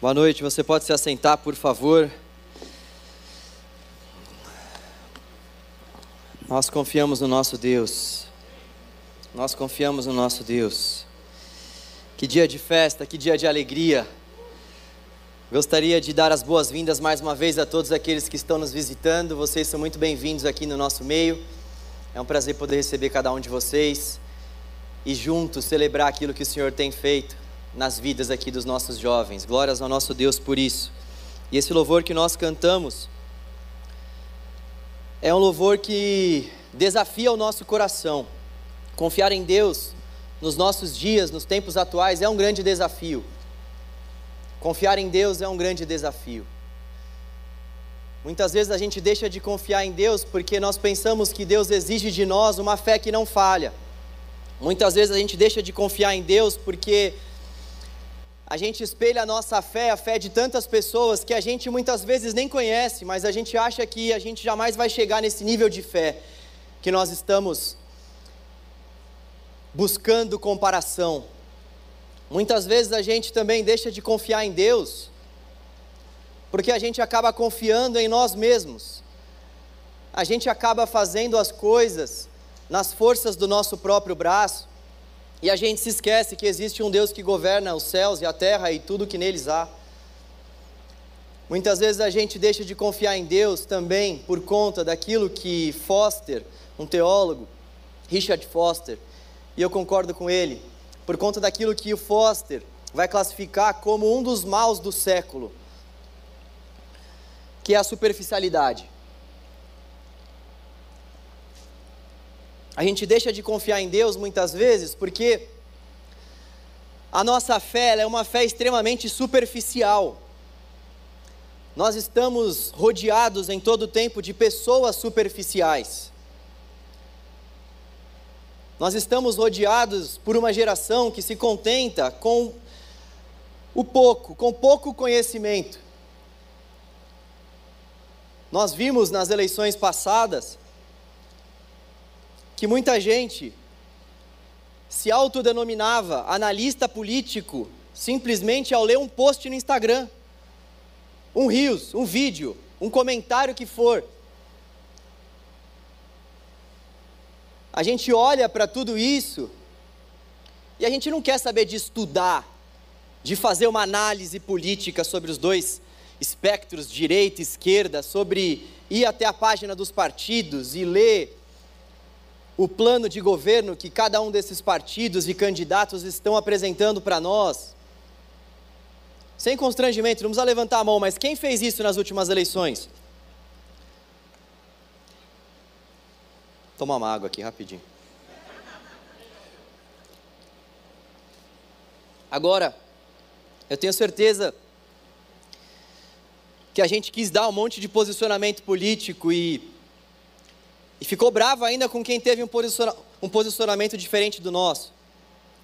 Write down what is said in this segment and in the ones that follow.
Boa noite, você pode se assentar, por favor. Nós confiamos no nosso Deus. Nós confiamos no nosso Deus. Que dia de festa, que dia de alegria. Gostaria de dar as boas-vindas mais uma vez a todos aqueles que estão nos visitando. Vocês são muito bem-vindos aqui no nosso meio. É um prazer poder receber cada um de vocês e juntos celebrar aquilo que o Senhor tem feito nas vidas aqui dos nossos jovens. Glórias ao nosso Deus por isso. E esse louvor que nós cantamos é um louvor que desafia o nosso coração. Confiar em Deus nos nossos dias, nos tempos atuais, é um grande desafio. Confiar em Deus é um grande desafio. Muitas vezes a gente deixa de confiar em Deus porque nós pensamos que Deus exige de nós uma fé que não falha. Muitas vezes a gente deixa de confiar em Deus porque a gente espelha a nossa fé, a fé de tantas pessoas que a gente muitas vezes nem conhece, mas a gente acha que a gente jamais vai chegar nesse nível de fé que nós estamos buscando comparação. Muitas vezes a gente também deixa de confiar em Deus, porque a gente acaba confiando em nós mesmos. A gente acaba fazendo as coisas nas forças do nosso próprio braço, e a gente se esquece que existe um Deus que governa os céus e a terra e tudo que neles há. Muitas vezes a gente deixa de confiar em Deus também por conta daquilo que Foster, um teólogo, Richard Foster, e eu concordo com ele, por conta daquilo que o Foster vai classificar como um dos maus do século, que é a superficialidade. A gente deixa de confiar em Deus muitas vezes porque a nossa fé é uma fé extremamente superficial. Nós estamos rodeados em todo o tempo de pessoas superficiais. Nós estamos rodeados por uma geração que se contenta com o pouco, com pouco conhecimento. Nós vimos nas eleições passadas que muita gente se autodenominava analista político simplesmente ao ler um post no Instagram, um rios, um vídeo, um comentário que for. A gente olha para tudo isso e a gente não quer saber de estudar, de fazer uma análise política sobre os dois espectros, direita e esquerda, sobre ir até a página dos partidos e ler o plano de governo que cada um desses partidos e candidatos estão apresentando para nós. Sem constrangimento, não precisa levantar a mão, mas quem fez isso nas últimas eleições? Toma uma água aqui rapidinho. Agora, eu tenho certeza que a gente quis dar um monte de posicionamento político e e ficou bravo ainda com quem teve um, posiciona posicionamento diferente do nosso.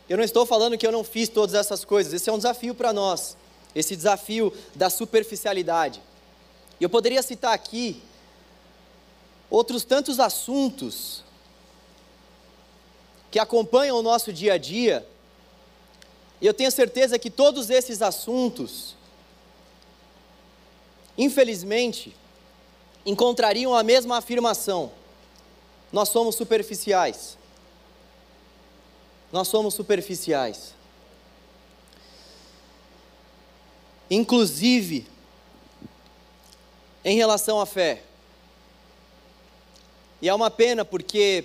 Eu não estou falando que eu não fiz todas essas coisas, esse é um desafio para nós, esse desafio da superficialidade. E eu poderia citar aqui outros tantos assuntos que acompanham o nosso dia a dia, e eu tenho certeza que todos esses assuntos, infelizmente, encontrariam a mesma afirmação nós somos superficiais. Nós somos superficiais. Inclusive, em relação à fé. E é uma pena porque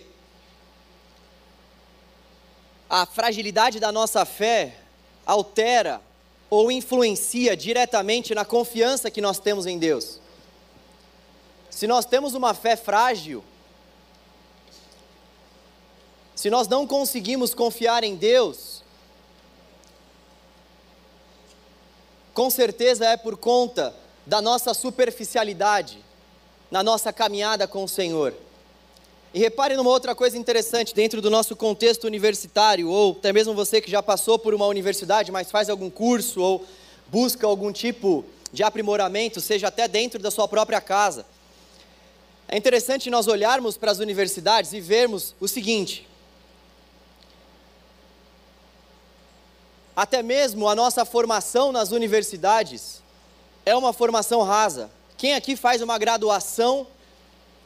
a fragilidade da nossa fé altera ou influencia diretamente na confiança que nós temos em Deus. Se nós temos uma fé frágil, se nós não conseguimos confiar em Deus, com certeza é por conta da nossa superficialidade na nossa caminhada com o Senhor. E repare numa outra coisa interessante dentro do nosso contexto universitário, ou até mesmo você que já passou por uma universidade, mas faz algum curso ou busca algum tipo de aprimoramento, seja até dentro da sua própria casa. É interessante nós olharmos para as universidades e vermos o seguinte: até mesmo a nossa formação nas universidades é uma formação rasa. Quem aqui faz uma graduação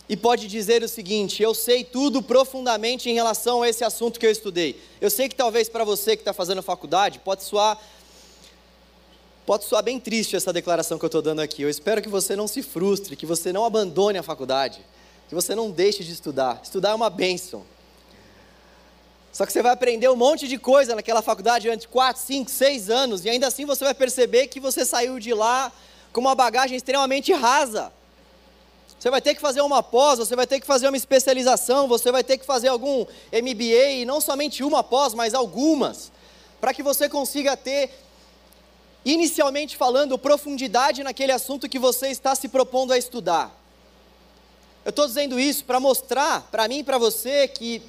e pode dizer o seguinte: eu sei tudo profundamente em relação a esse assunto que eu estudei. Eu sei que talvez para você que está fazendo faculdade pode soar pode soar bem triste essa declaração que eu estou dando aqui. Eu espero que você não se frustre, que você não abandone a faculdade, que você não deixe de estudar. Estudar é uma bênção. Só que você vai aprender um monte de coisa naquela faculdade durante 4, 5, 6 anos, e ainda assim você vai perceber que você saiu de lá com uma bagagem extremamente rasa. Você vai ter que fazer uma pós, você vai ter que fazer uma especialização, você vai ter que fazer algum MBA, e não somente uma pós, mas algumas, para que você consiga ter, inicialmente falando, profundidade naquele assunto que você está se propondo a estudar. Eu estou dizendo isso para mostrar para mim e para você que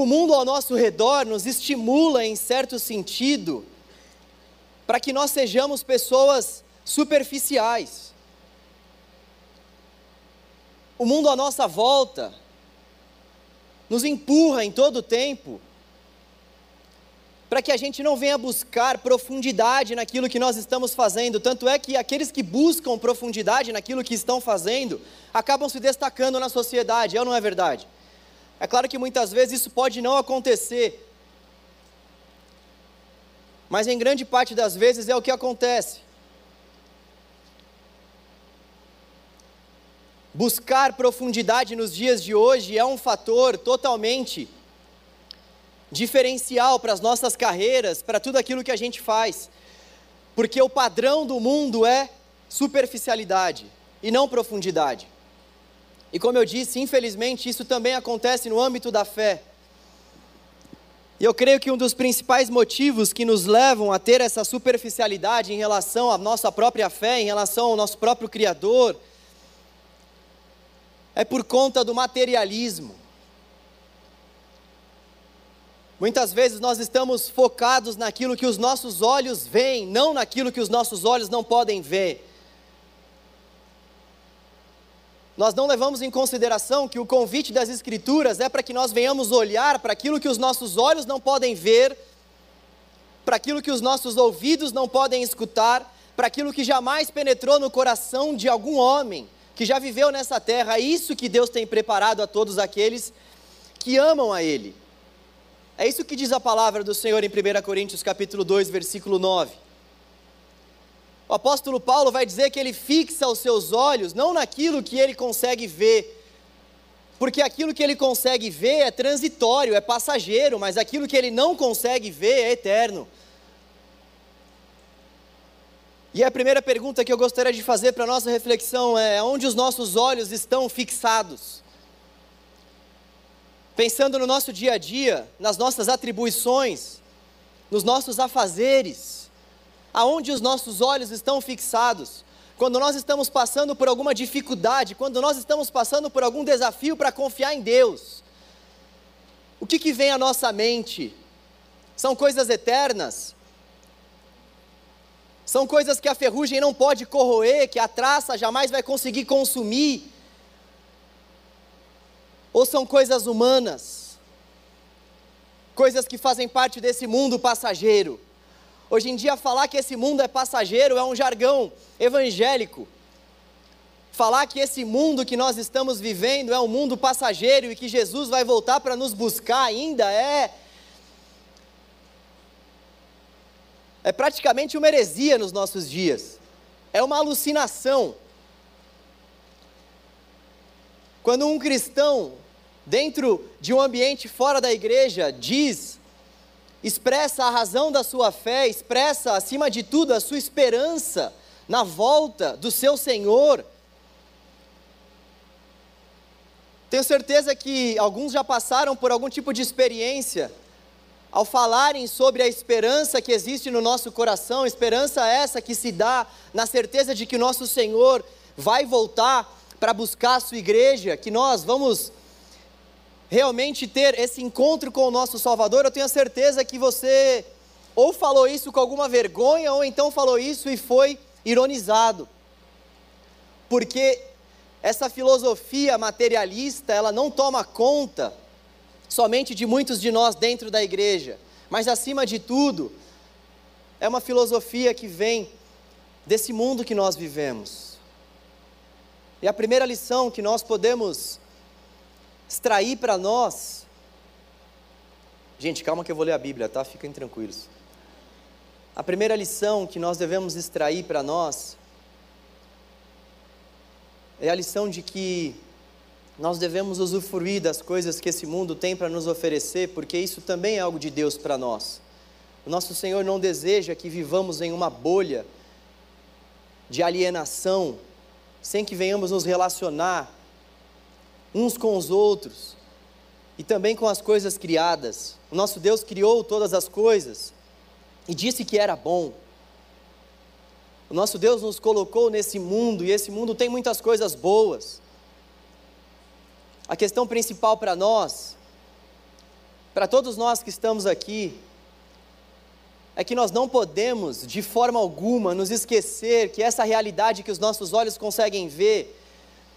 o mundo ao nosso redor nos estimula, em certo sentido, para que nós sejamos pessoas superficiais. O mundo à nossa volta nos empurra em todo o tempo para que a gente não venha buscar profundidade naquilo que nós estamos fazendo. Tanto é que aqueles que buscam profundidade naquilo que estão fazendo acabam se destacando na sociedade, é ou não é verdade? É claro que muitas vezes isso pode não acontecer, mas em grande parte das vezes é o que acontece. Buscar profundidade nos dias de hoje é um fator totalmente diferencial para as nossas carreiras, para tudo aquilo que a gente faz, porque o padrão do mundo é superficialidade e não profundidade. E como eu disse, infelizmente isso também acontece no âmbito da fé. E eu creio que um dos principais motivos que nos levam a ter essa superficialidade em relação à nossa própria fé, em relação ao nosso próprio Criador, é por conta do materialismo. Muitas vezes nós estamos focados naquilo que os nossos olhos veem, não naquilo que os nossos olhos não podem ver. Nós não levamos em consideração que o convite das Escrituras é para que nós venhamos olhar para aquilo que os nossos olhos não podem ver, para aquilo que os nossos ouvidos não podem escutar, para aquilo que jamais penetrou no coração de algum homem que já viveu nessa terra, é isso que Deus tem preparado a todos aqueles que amam a Ele. É isso que diz a palavra do Senhor em 1 Coríntios capítulo 2, versículo 9. O apóstolo Paulo vai dizer que ele fixa os seus olhos não naquilo que ele consegue ver, porque aquilo que ele consegue ver é transitório, é passageiro, mas aquilo que ele não consegue ver é eterno. E a primeira pergunta que eu gostaria de fazer para a nossa reflexão é: onde os nossos olhos estão fixados? Pensando no nosso dia a dia, nas nossas atribuições, nos nossos afazeres, aonde os nossos olhos estão fixados? Quando nós estamos passando por alguma dificuldade, quando nós estamos passando por algum desafio para confiar em Deus, o que, que vem à nossa mente? São coisas eternas? São coisas que a ferrugem não pode corroer, que a traça jamais vai conseguir consumir. Ou são coisas humanas, coisas que fazem parte desse mundo passageiro. Hoje em dia, falar que esse mundo é passageiro é um jargão evangélico. Falar que esse mundo que nós estamos vivendo é um mundo passageiro e que Jesus vai voltar para nos buscar ainda é é praticamente uma heresia nos nossos dias, é uma alucinação. Quando um cristão, dentro de um ambiente fora da igreja, diz, expressa a razão da sua fé, expressa acima de tudo a sua esperança na volta do seu Senhor, tenho certeza que alguns já passaram por algum tipo de experiência ao falarem sobre a esperança que existe no nosso coração, esperança essa que se dá na certeza de que o nosso Senhor vai voltar para buscar a sua igreja, que nós vamos realmente ter esse encontro com o nosso Salvador, eu tenho certeza que você ou falou isso com alguma vergonha, ou então falou isso e foi ironizado. Porque essa filosofia materialista, ela não toma conta somente de muitos de nós dentro da igreja, Mas acima de tudo, é uma filosofia que vem desse mundo que nós vivemos. E a primeira lição que nós podemos extrair para nós. Gente, calma que eu vou ler a Bíblia, tá? Fiquem tranquilos. A primeira lição que nós devemos extrair para nós é a lição de que nós devemos usufruir das coisas que esse mundo tem para nos oferecer, porque isso também é algo de Deus para nós. O nosso Senhor não deseja que vivamos em uma bolha de alienação, sem que venhamos nos relacionar uns com os outros e também com as coisas criadas. O nosso Deus criou todas as coisas e disse que era bom. O nosso Deus nos colocou nesse mundo e esse mundo tem muitas coisas boas. A questão principal para nós, para todos nós que estamos aqui, é que nós não podemos, de forma alguma, nos esquecer que essa realidade que os nossos olhos conseguem ver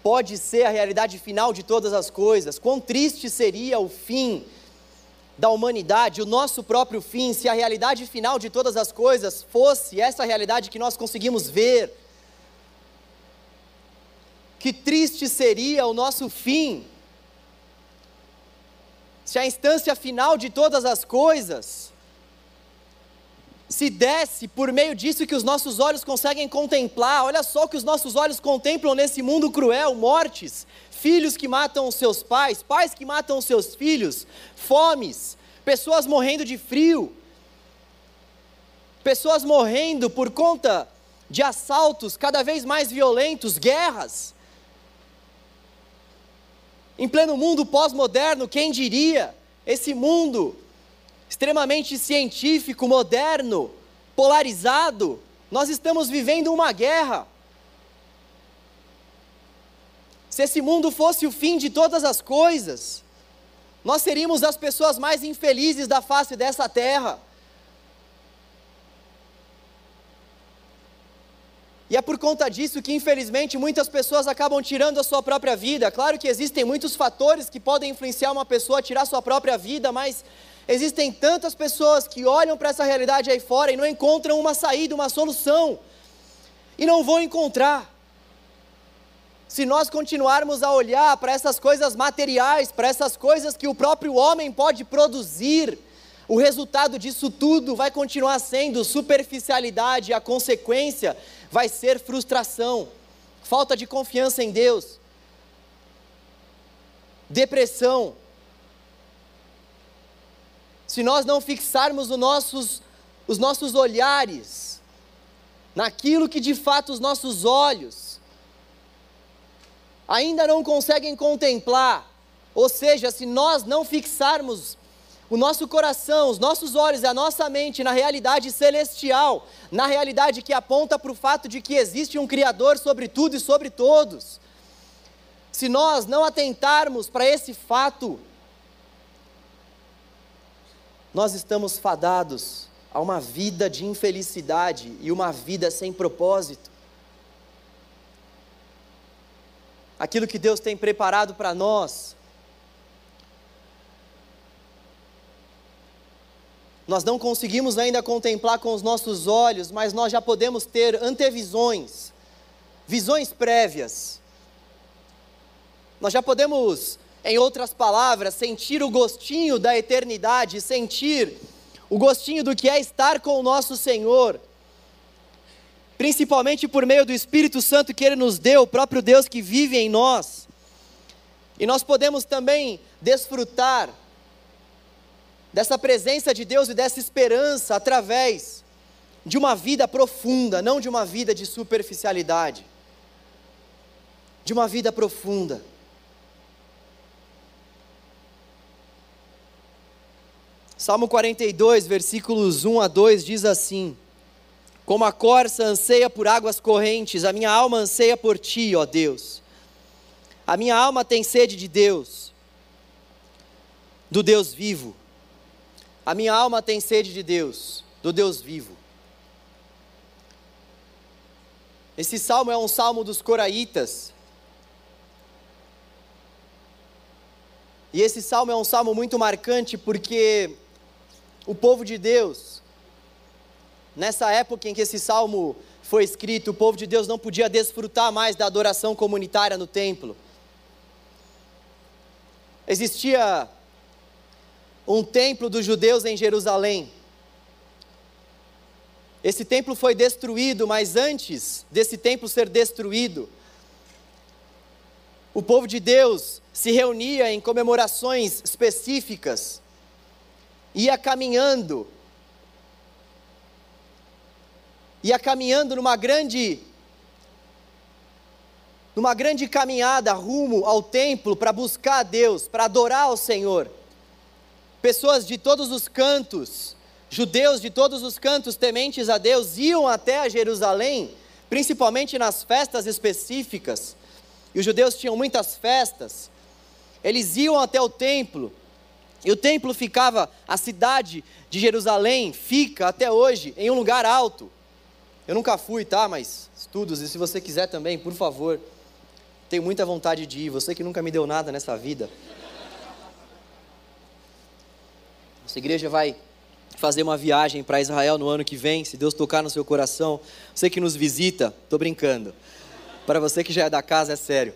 pode ser a realidade final de todas as coisas. Quão triste seria o fim da humanidade, o nosso próprio fim, se a realidade final de todas as coisas fosse essa realidade que nós conseguimos ver. Que triste seria o nosso fim, se a instância final de todas as coisas se desse por meio disso que os nossos olhos conseguem contemplar. Olha só o que os nossos olhos contemplam nesse mundo cruel: mortes, filhos que matam os seus pais, pais que matam os seus filhos, fomes, pessoas morrendo de frio, pessoas morrendo por conta de assaltos cada vez mais violentos, guerras. Em pleno mundo pós-moderno, quem diria? Esse mundo extremamente científico, moderno, polarizado, nós estamos vivendo uma guerra. Se esse mundo fosse o fim de todas as coisas, nós seríamos as pessoas mais infelizes da face dessa terra. E é por conta disso que, infelizmente, muitas pessoas acabam tirando a sua própria vida. Claro que existem muitos fatores que podem influenciar uma pessoa a tirar a sua própria vida, mas Existem tantas pessoas que olham para essa realidade aí fora e não encontram uma saída, uma solução. E não vão encontrar. Se nós continuarmos a olhar para essas coisas materiais, para essas coisas que o próprio homem pode produzir, o resultado disso tudo vai continuar sendo superficialidade, a consequência vai ser frustração, falta de confiança em Deus, depressão, se nós não fixarmos os nossos, os nossos olhares naquilo que de fato os nossos olhos ainda não conseguem contemplar, ou seja, se nós não fixarmos o nosso coração, os nossos olhos a nossa mente na realidade celestial, na realidade que aponta para o fato de que existe um Criador sobre tudo e sobre todos, se nós não atentarmos para esse fato, nós estamos fadados a uma vida de infelicidade e uma vida sem propósito. Aquilo que Deus tem preparado para nós, nós não conseguimos ainda contemplar com os nossos olhos, mas nós já podemos ter antevisões, visões prévias. Nós já podemos em outras palavras, sentir o gostinho da eternidade, sentir o gostinho do que é estar com o nosso Senhor, principalmente por meio do Espírito Santo que Ele nos deu, o próprio Deus que vive em nós. E nós podemos também desfrutar dessa presença de Deus e dessa esperança através de uma vida profunda, não de uma vida de superficialidade, de uma vida profunda. Salmo 42, versículos 1 a 2 diz assim: Como a corça anseia por águas correntes, a minha alma anseia por ti, ó Deus. A minha alma tem sede de Deus, do Deus vivo. A minha alma tem sede de Deus, do Deus vivo. Esse salmo é um salmo dos coraitas. E esse salmo é um salmo muito marcante porque o povo de Deus, nessa época em que esse salmo foi escrito, o povo de Deus não podia desfrutar mais da adoração comunitária no templo. Existia um templo dos judeus em Jerusalém. Esse templo foi destruído, mas antes desse templo ser destruído, o povo de Deus se reunia em comemorações específicas, ia caminhando, ia caminhando numa grande numa grande caminhada rumo ao templo para buscar a Deus, para adorar ao Senhor. Pessoas de todos os cantos, judeus de todos os cantos tementes a Deus, iam até a Jerusalém, principalmente nas festas específicas. E os judeus tinham muitas festas. Eles iam até o templo. E o templo ficava, a cidade de Jerusalém fica até hoje em um lugar alto. Eu nunca fui, tá? Mas estudos, e se você quiser também, por favor. Tenho muita vontade de ir. Você que nunca me deu nada nessa vida. Nossa igreja vai fazer uma viagem para Israel no ano que vem, se Deus tocar no seu coração. Você que nos visita, estou brincando. Para você que já é da casa, é sério.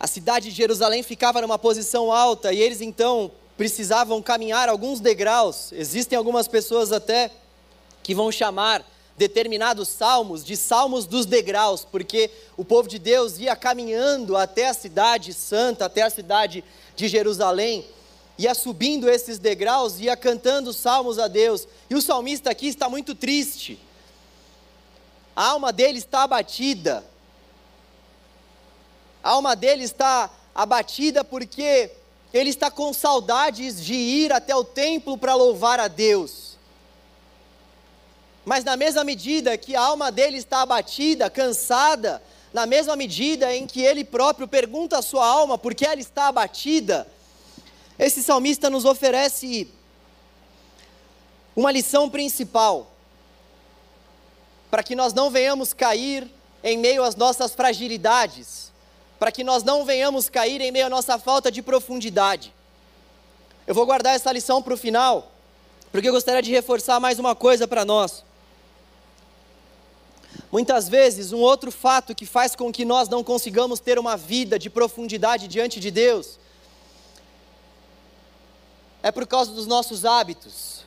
A cidade de Jerusalém ficava numa posição alta e eles então precisavam caminhar alguns degraus. Existem algumas pessoas até que vão chamar determinados salmos de salmos dos degraus, porque o povo de Deus ia caminhando até a cidade santa, até a cidade de Jerusalém ia subindo esses degraus, ia cantando salmos a Deus. E o salmista aqui está muito triste. A alma dele está abatida. A alma dele está abatida porque ele está com saudades de ir até o templo para louvar a Deus. Mas na mesma medida que a alma dele está abatida, cansada, na mesma medida em que ele próprio pergunta à sua alma por que ela está abatida, esse salmista nos oferece uma lição principal para que nós não venhamos cair em meio às nossas fragilidades, para que nós não venhamos cair em meio à nossa falta de profundidade. Eu vou guardar essa lição para o final, porque eu gostaria de reforçar mais uma coisa para nós. Muitas vezes, um outro fato que faz com que nós não consigamos ter uma vida de profundidade diante de Deus é por causa dos nossos hábitos.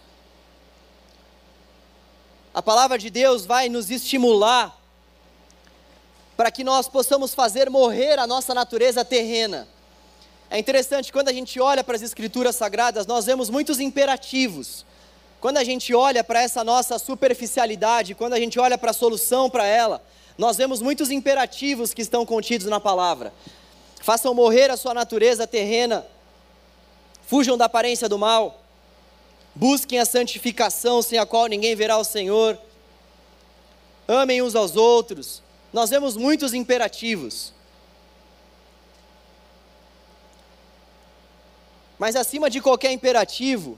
A palavra de Deus vai nos estimular para que nós possamos fazer morrer a nossa natureza terrena. É interessante, quando a gente olha para as Escrituras Sagradas, nós vemos muitos imperativos. Quando a gente olha para essa nossa superficialidade, quando a gente olha para a solução para ela, nós vemos muitos imperativos que estão contidos na palavra. Façam morrer a sua natureza terrena Fujam da aparência do mal. Busquem a santificação sem a qual ninguém verá o Senhor. Amem uns aos outros. Nós vemos muitos imperativos. Mas acima de qualquer imperativo,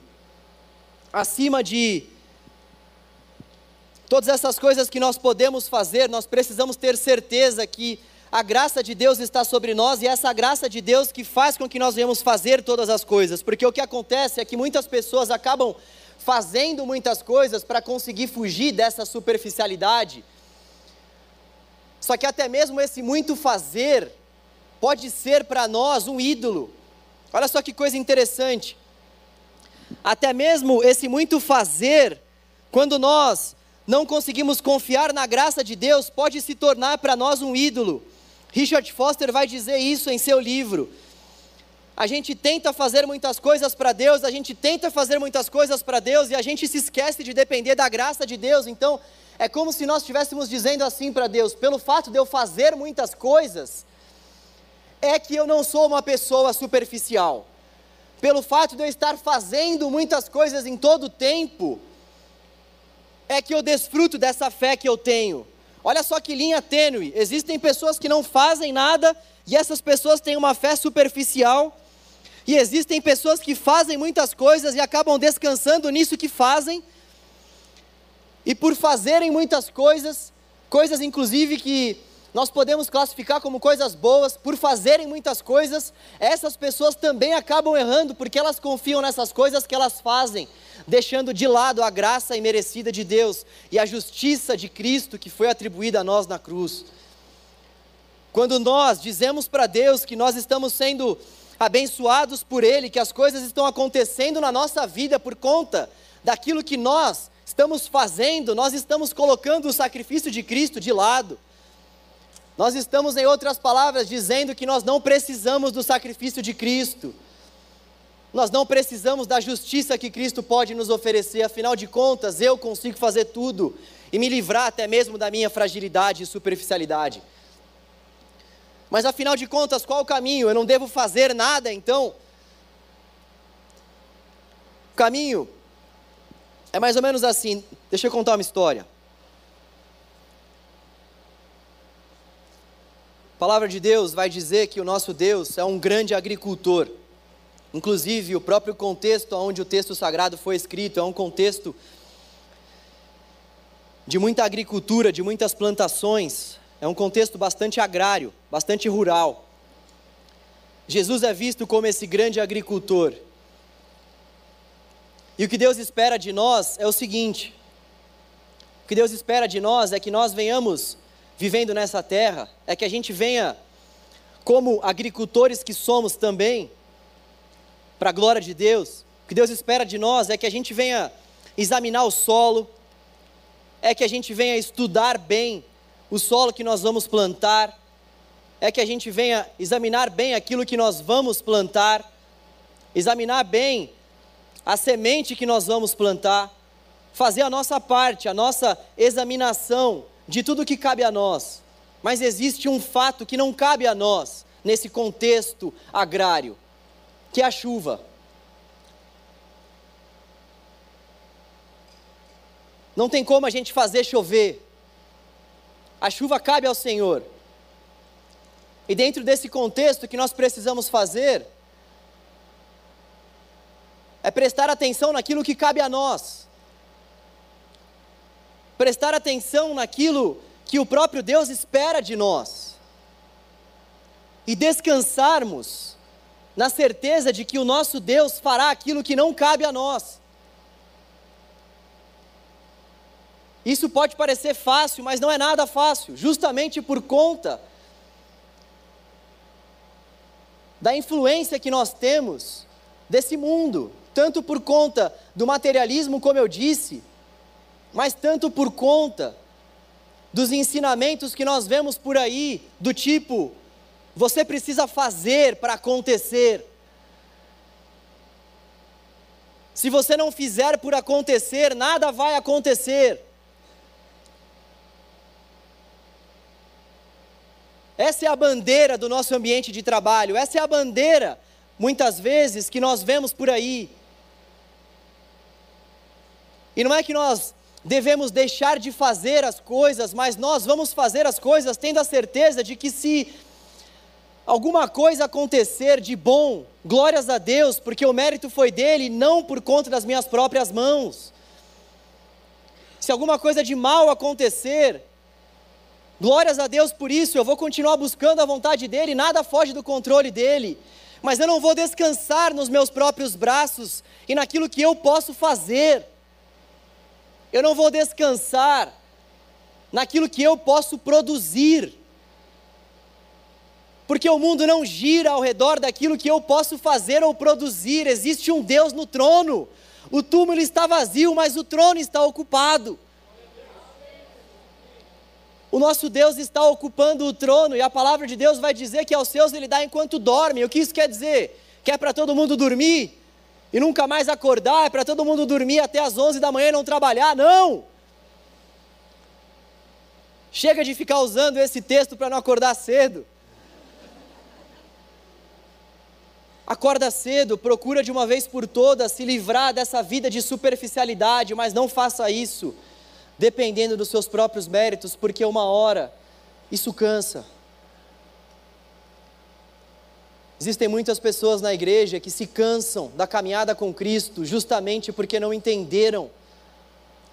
acima de todas essas coisas que nós podemos fazer, nós precisamos ter certeza que a graça de Deus está sobre nós e é essa graça de Deus que faz com que nós venhamos fazer todas as coisas, porque o que acontece é que muitas pessoas acabam fazendo muitas coisas para conseguir fugir dessa superficialidade. Só que até mesmo esse muito fazer pode ser para nós um ídolo. Olha só que coisa interessante. Até mesmo esse muito fazer, quando nós não conseguimos confiar na graça de Deus, pode se tornar para nós um ídolo. Richard Foster vai dizer isso em seu livro. A gente tenta fazer muitas coisas para Deus, a gente tenta fazer muitas coisas para Deus e a gente se esquece de depender da graça de Deus. Então, é como se nós estivéssemos dizendo assim para Deus: pelo fato de eu fazer muitas coisas, é que eu não sou uma pessoa superficial. Pelo fato de eu estar fazendo muitas coisas em todo o tempo, é que eu desfruto dessa fé que eu tenho. Olha só que linha tênue. Existem pessoas que não fazem nada e essas pessoas têm uma fé superficial. E existem pessoas que fazem muitas coisas e acabam descansando nisso que fazem. E por fazerem muitas coisas, coisas inclusive que nós podemos classificar como coisas boas, por fazerem muitas coisas, essas pessoas também acabam errando, porque elas confiam nessas coisas que elas fazem, deixando de lado a graça imerecida de Deus e a justiça de Cristo que foi atribuída a nós na cruz. Quando nós dizemos para Deus que nós estamos sendo abençoados por Ele, que as coisas estão acontecendo na nossa vida por conta daquilo que nós estamos fazendo, nós estamos colocando o sacrifício de Cristo de lado. Nós estamos, em outras palavras, dizendo que nós não precisamos do sacrifício de Cristo. Nós não precisamos da justiça que Cristo pode nos oferecer, afinal de contas, eu consigo fazer tudo e me livrar até mesmo da minha fragilidade e superficialidade. Mas afinal de contas, qual o caminho? Eu não devo fazer nada, então? O caminho é mais ou menos assim. Deixa eu contar uma história. A palavra de Deus vai dizer que o nosso Deus é um grande agricultor. Inclusive, o próprio contexto onde o texto sagrado foi escrito é um contexto de muita agricultura, de muitas plantações, é um contexto bastante agrário, bastante rural. Jesus é visto como esse grande agricultor. E o que Deus espera de nós é o seguinte: o que Deus espera de nós é que nós venhamos vivendo nessa terra, é que a gente venha, como agricultores que somos também, para a glória de Deus. O que Deus espera de nós é que a gente venha examinar o solo, é que a gente venha estudar bem o solo que nós vamos plantar, é que a gente venha examinar bem aquilo que nós vamos plantar, examinar bem a semente que nós vamos plantar, fazer a nossa parte, a nossa examinação de tudo que cabe a nós. Mas existe um fato que não cabe a nós nesse contexto agrário, que é a chuva. Não tem como a gente fazer chover. A chuva cabe ao Senhor. E dentro desse contexto, o que nós precisamos fazer é prestar atenção naquilo que cabe a nós. Prestar atenção naquilo que o próprio Deus espera de nós. E descansarmos na certeza de que o nosso Deus fará aquilo que não cabe a nós. Isso pode parecer fácil, mas não é nada fácil, justamente por conta da influência que nós temos desse mundo, tanto por conta do materialismo, como eu disse, mas tanto por conta dos ensinamentos que nós vemos por aí, do tipo, você precisa fazer para acontecer. Se você não fizer por acontecer, nada vai acontecer. Essa é a bandeira do nosso ambiente de trabalho, essa é a bandeira, muitas vezes, que nós vemos por aí. E não é que nós devemos deixar de fazer as coisas, mas nós vamos fazer as coisas tendo a certeza de que se alguma coisa acontecer de bom, glórias a Deus, porque o mérito foi dele, não por conta das minhas próprias mãos. Se alguma coisa de mal acontecer, glórias a Deus por isso, eu vou continuar buscando a vontade dele, nada foge do controle dele. Mas eu não vou descansar nos meus próprios braços e naquilo que eu posso fazer eu não vou descansar naquilo que eu posso produzir, porque o mundo não gira ao redor daquilo que eu posso fazer ou produzir, existe um Deus no trono, o túmulo está vazio, mas o trono está ocupado. O nosso Deus está ocupando o trono e a palavra de Deus vai dizer que aos seus ele dá enquanto dorme. O que isso quer dizer? Que é para todo mundo dormir? E nunca mais acordar, é para todo mundo dormir até as 11 da manhã e não trabalhar. Não! Chega de ficar usando esse texto para não acordar cedo. Acorda cedo, procura de uma vez por todas se livrar dessa vida de superficialidade, mas não faça isso dependendo dos seus próprios méritos, porque uma hora isso cansa. Existem muitas pessoas na igreja que se cansam da caminhada com Cristo justamente porque não entenderam,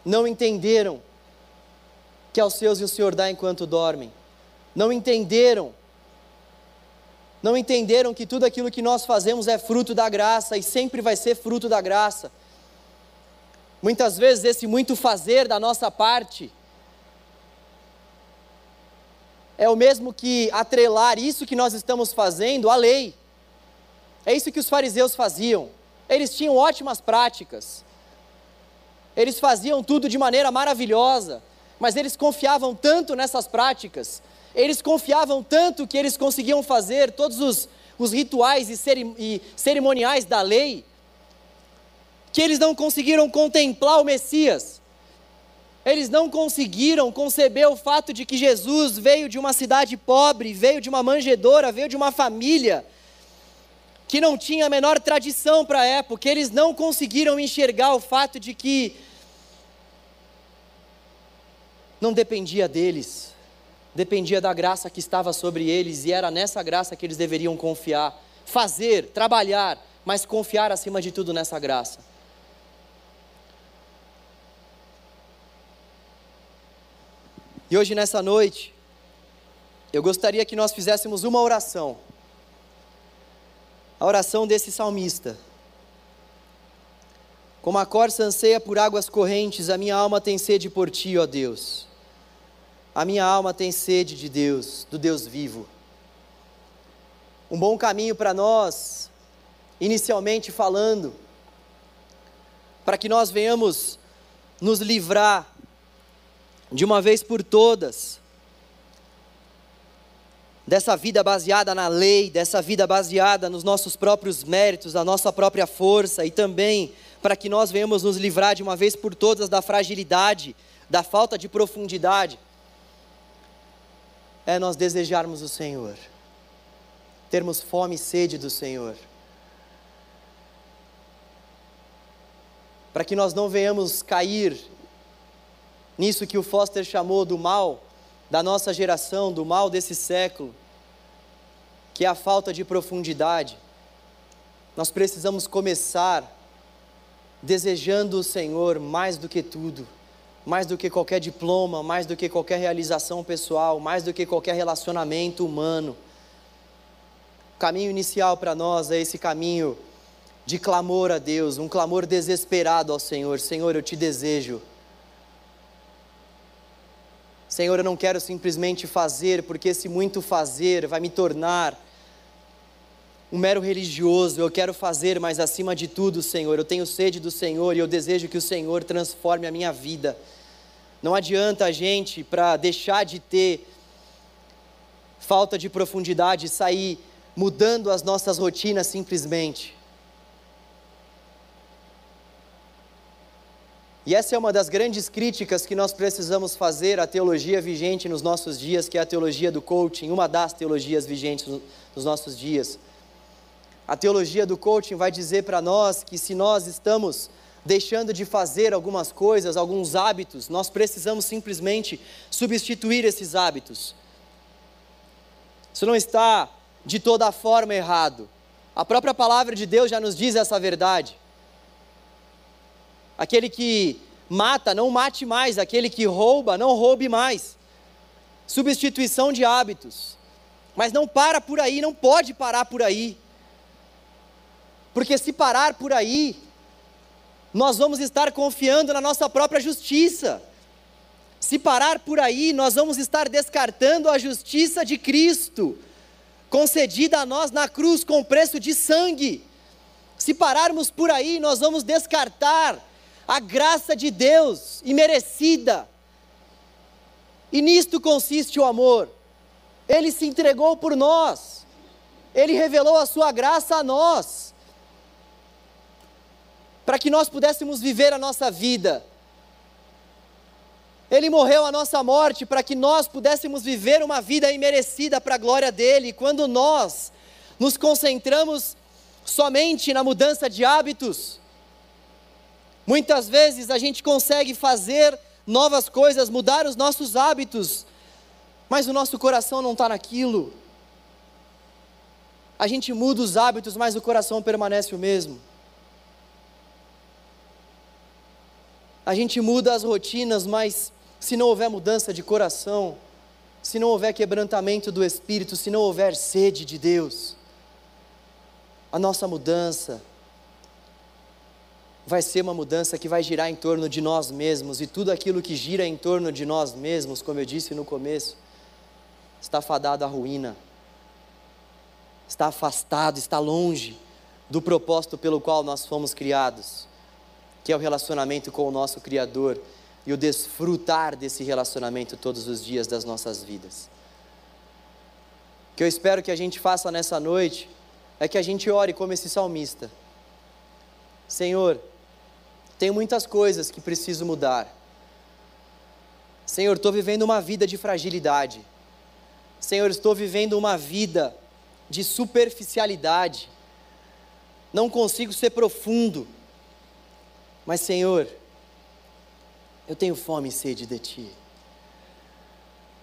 não entenderam que aos seus o Senhor dá enquanto dormem. não entenderam. Não entenderam que tudo aquilo que nós fazemos é fruto da graça e sempre vai ser fruto da graça. Muitas vezes esse muito fazer da nossa parte é o mesmo que atrelar isso que nós estamos fazendo à lei. É isso que os fariseus faziam. Eles tinham ótimas práticas. Eles faziam tudo de maneira maravilhosa, mas eles confiavam tanto nessas práticas, eles confiavam tanto que eles conseguiam fazer todos os, os rituais e, e cerimoniais da lei, que eles não conseguiram contemplar o Messias. Eles não conseguiram conceber o fato de que Jesus veio de uma cidade pobre, veio de uma manjedoura, veio de uma família que não tinha a menor tradição para a época. Eles não conseguiram enxergar o fato de que não dependia deles, dependia da graça que estava sobre eles e era nessa graça que eles deveriam confiar, fazer, trabalhar, mas confiar acima de tudo nessa graça. E hoje, nessa noite, eu gostaria que nós fizéssemos uma oração. A oração desse salmista. Como a corça anseia por águas correntes, a minha alma tem sede por ti, ó Deus. A minha alma tem sede de Deus, do Deus vivo. Um bom caminho para nós, inicialmente falando, para que nós venhamos nos livrar de uma vez por todas, dessa vida baseada na lei, dessa vida baseada nos nossos próprios méritos, da nossa própria força, e também para que nós venhamos nos livrar de uma vez por todas da fragilidade, da falta de profundidade, é nós desejarmos o Senhor, termos fome e sede do Senhor. Para que nós não venhamos cair nisso que o Foster chamou do mal da nossa geração, do mal desse século, que é a falta de profundidade. Nós precisamos começar desejando o Senhor mais do que tudo, mais do que qualquer diploma, mais do que qualquer realização pessoal, mais do que qualquer relacionamento humano. O caminho inicial para nós é esse caminho de clamor a Deus, um clamor desesperado ao Senhor: Senhor, eu te desejo Senhor, eu não quero simplesmente fazer, porque esse muito fazer vai me tornar um mero religioso. Eu quero fazer, mas acima de tudo, Senhor, eu tenho sede do Senhor e eu desejo que o Senhor transforme a minha vida. Não adianta a gente, para deixar de ter falta de profundidade, sair mudando as nossas rotinas simplesmente. E essa é uma das grandes críticas que nós precisamos fazer à teologia vigente nos nossos dias, que é a teologia do coaching, uma das teologias vigentes nos nossos dias. A teologia do coaching vai dizer para nós que se nós estamos deixando de fazer algumas coisas, alguns hábitos, nós precisamos simplesmente substituir esses hábitos. Isso não está de toda forma errado. A própria palavra de Deus já nos diz essa verdade. Aquele que mata, não mate mais. Aquele que rouba, não roube mais. Substituição de hábitos. Mas não para por aí, não pode parar por aí. Porque se parar por aí, nós vamos estar confiando na nossa própria justiça. Se parar por aí, nós vamos estar descartando a justiça de Cristo, concedida a nós na cruz com preço de sangue. Se pararmos por aí, nós vamos descartar a graça de Deus imerecida. E nisto consiste o amor. Ele se entregou por nós. Ele revelou a sua graça a nós. Para que nós pudéssemos viver a nossa vida. Ele morreu a nossa morte para que nós pudéssemos viver uma vida imerecida para a glória dele. Quando nós nos concentramos somente na mudança de hábitos, Muitas vezes a gente consegue fazer novas coisas, mudar os nossos hábitos, mas o nosso coração não está naquilo. A gente muda os hábitos, mas o coração permanece o mesmo. A gente muda as rotinas, mas se não houver mudança de coração, se não houver quebrantamento do espírito, se não houver sede de Deus, a nossa mudança vai ser uma mudança que vai girar em torno de nós mesmos e tudo aquilo que gira em torno de nós mesmos, como eu disse no começo, está fadado à ruína, está afastado, está longe do propósito pelo qual nós fomos criados, que é o relacionamento com o nosso Criador e o desfrutar desse relacionamento todos os dias das nossas vidas. O que eu espero que a gente faça nessa noite é que a gente ore como esse salmista. Senhor, tenho muitas coisas que preciso mudar. Senhor, estou vivendo uma vida de fragilidade. Senhor, estou vivendo uma vida de superficialidade. Não consigo ser profundo. Mas, Senhor, eu tenho fome e sede de Ti.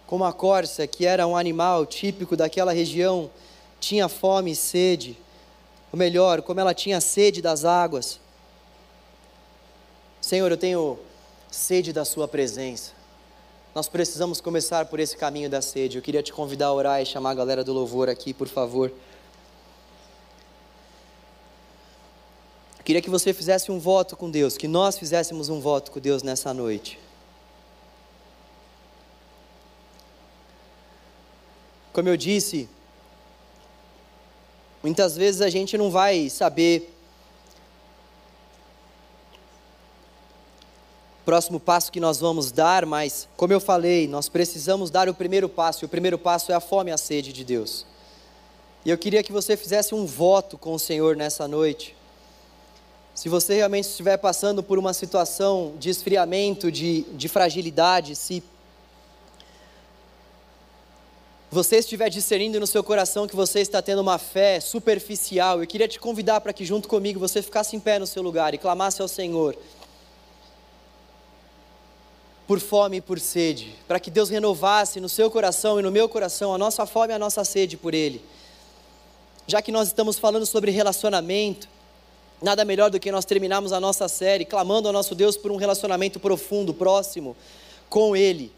Como a corça, que era um animal típico daquela região, tinha fome e sede, ou melhor, como ela tinha sede das águas. Senhor, eu tenho sede da Sua presença. Nós precisamos começar por esse caminho da sede. Eu queria te convidar a orar e chamar a galera do louvor aqui, por favor. Eu queria que você fizesse um voto com Deus, que nós fizéssemos um voto com Deus nessa noite. Como eu disse, muitas vezes a gente não vai saber próximo passo que nós vamos dar, mas, como eu falei, nós precisamos dar o primeiro passo, e o primeiro passo é a fome e a sede de Deus. E eu queria que você fizesse um voto com o Senhor nessa noite. Se você realmente estiver passando por uma situação de esfriamento, de, de fragilidade, se você estiver discernindo no seu coração que você está tendo uma fé superficial, eu queria te convidar para que junto comigo você ficasse em pé no seu lugar e clamasse ao Senhor por fome e por sede, para que Deus renovasse no seu coração e no meu coração a nossa fome e a nossa sede por Ele. Já que nós estamos falando sobre relacionamento, nada melhor do que nós terminarmos a nossa série clamando ao nosso Deus por um relacionamento profundo, próximo com Ele.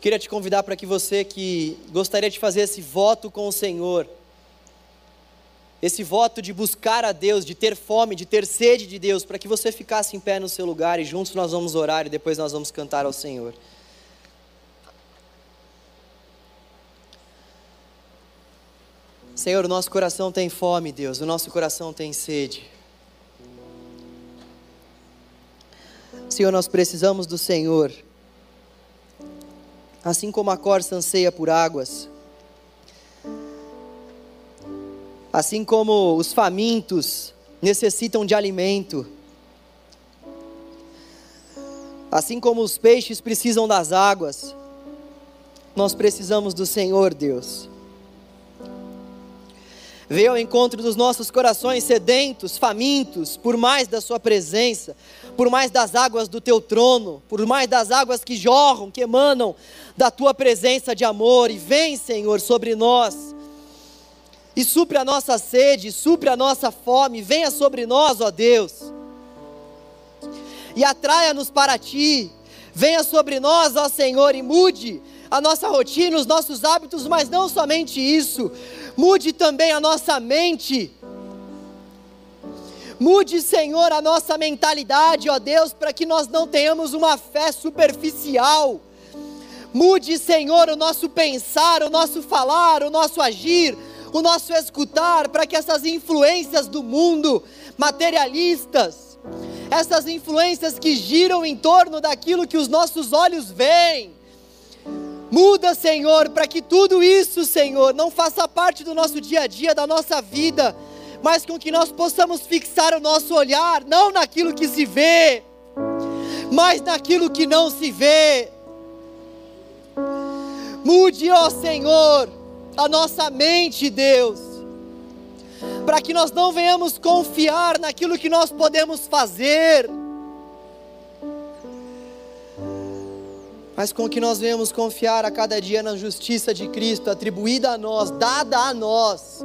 Queria te convidar para que você que gostaria de fazer esse voto com o Senhor, esse voto de buscar a Deus, de ter fome, de ter sede de Deus, para que você ficasse em pé no seu lugar e juntos nós vamos orar e depois nós vamos cantar ao Senhor. Senhor, o nosso coração tem fome, Deus, o nosso coração tem sede. Senhor, nós precisamos do Senhor. Assim como a corça anseia por águas, Assim como os famintos necessitam de alimento, assim como os peixes precisam das águas, nós precisamos do Senhor Deus. Veio ao encontro dos nossos corações sedentos, famintos, por mais da Sua presença, por mais das águas do Teu trono, por mais das águas que jorram, que emanam da Tua presença de amor, e vem, Senhor, sobre nós e supre a nossa sede, supre a nossa fome, venha sobre nós, ó Deus, e atraia-nos para Ti, venha sobre nós, ó Senhor, e mude a nossa rotina, os nossos hábitos, mas não somente isso, mude também a nossa mente, mude, Senhor, a nossa mentalidade, ó Deus, para que nós não tenhamos uma fé superficial, mude, Senhor, o nosso pensar, o nosso falar, o nosso agir, o nosso escutar, para que essas influências do mundo materialistas, essas influências que giram em torno daquilo que os nossos olhos veem, muda, Senhor, para que tudo isso, Senhor, não faça parte do nosso dia a dia, da nossa vida, mas com que nós possamos fixar o nosso olhar não naquilo que se vê, mas naquilo que não se vê. Mude, ó Senhor, a nossa mente, Deus, para que nós não venhamos confiar naquilo que nós podemos fazer, mas com que nós venhamos confiar a cada dia na justiça de Cristo, atribuída a nós, dada a nós,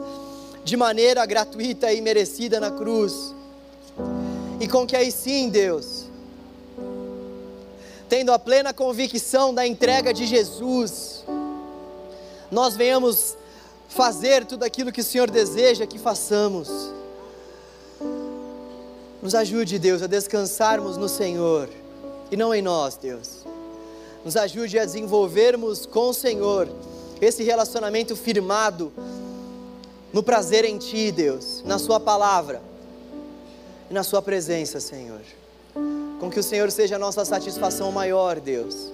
de maneira gratuita e merecida na cruz, e com que aí sim, Deus, tendo a plena convicção da entrega de Jesus, nós venhamos fazer tudo aquilo que o Senhor deseja que façamos. Nos ajude, Deus, a descansarmos no Senhor e não em nós, Deus. Nos ajude a desenvolvermos com o Senhor esse relacionamento firmado no prazer em Ti, Deus, na Sua palavra e na Sua presença, Senhor. Com que o Senhor seja a nossa satisfação maior, Deus.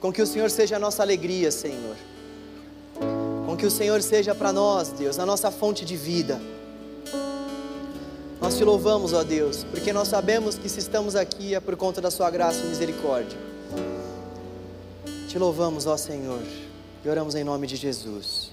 Com que o Senhor seja a nossa alegria, Senhor. Que o Senhor seja para nós, Deus, a nossa fonte de vida. Nós te louvamos, ó Deus, porque nós sabemos que se estamos aqui é por conta da Sua graça e misericórdia. Te louvamos, ó Senhor, e oramos em nome de Jesus.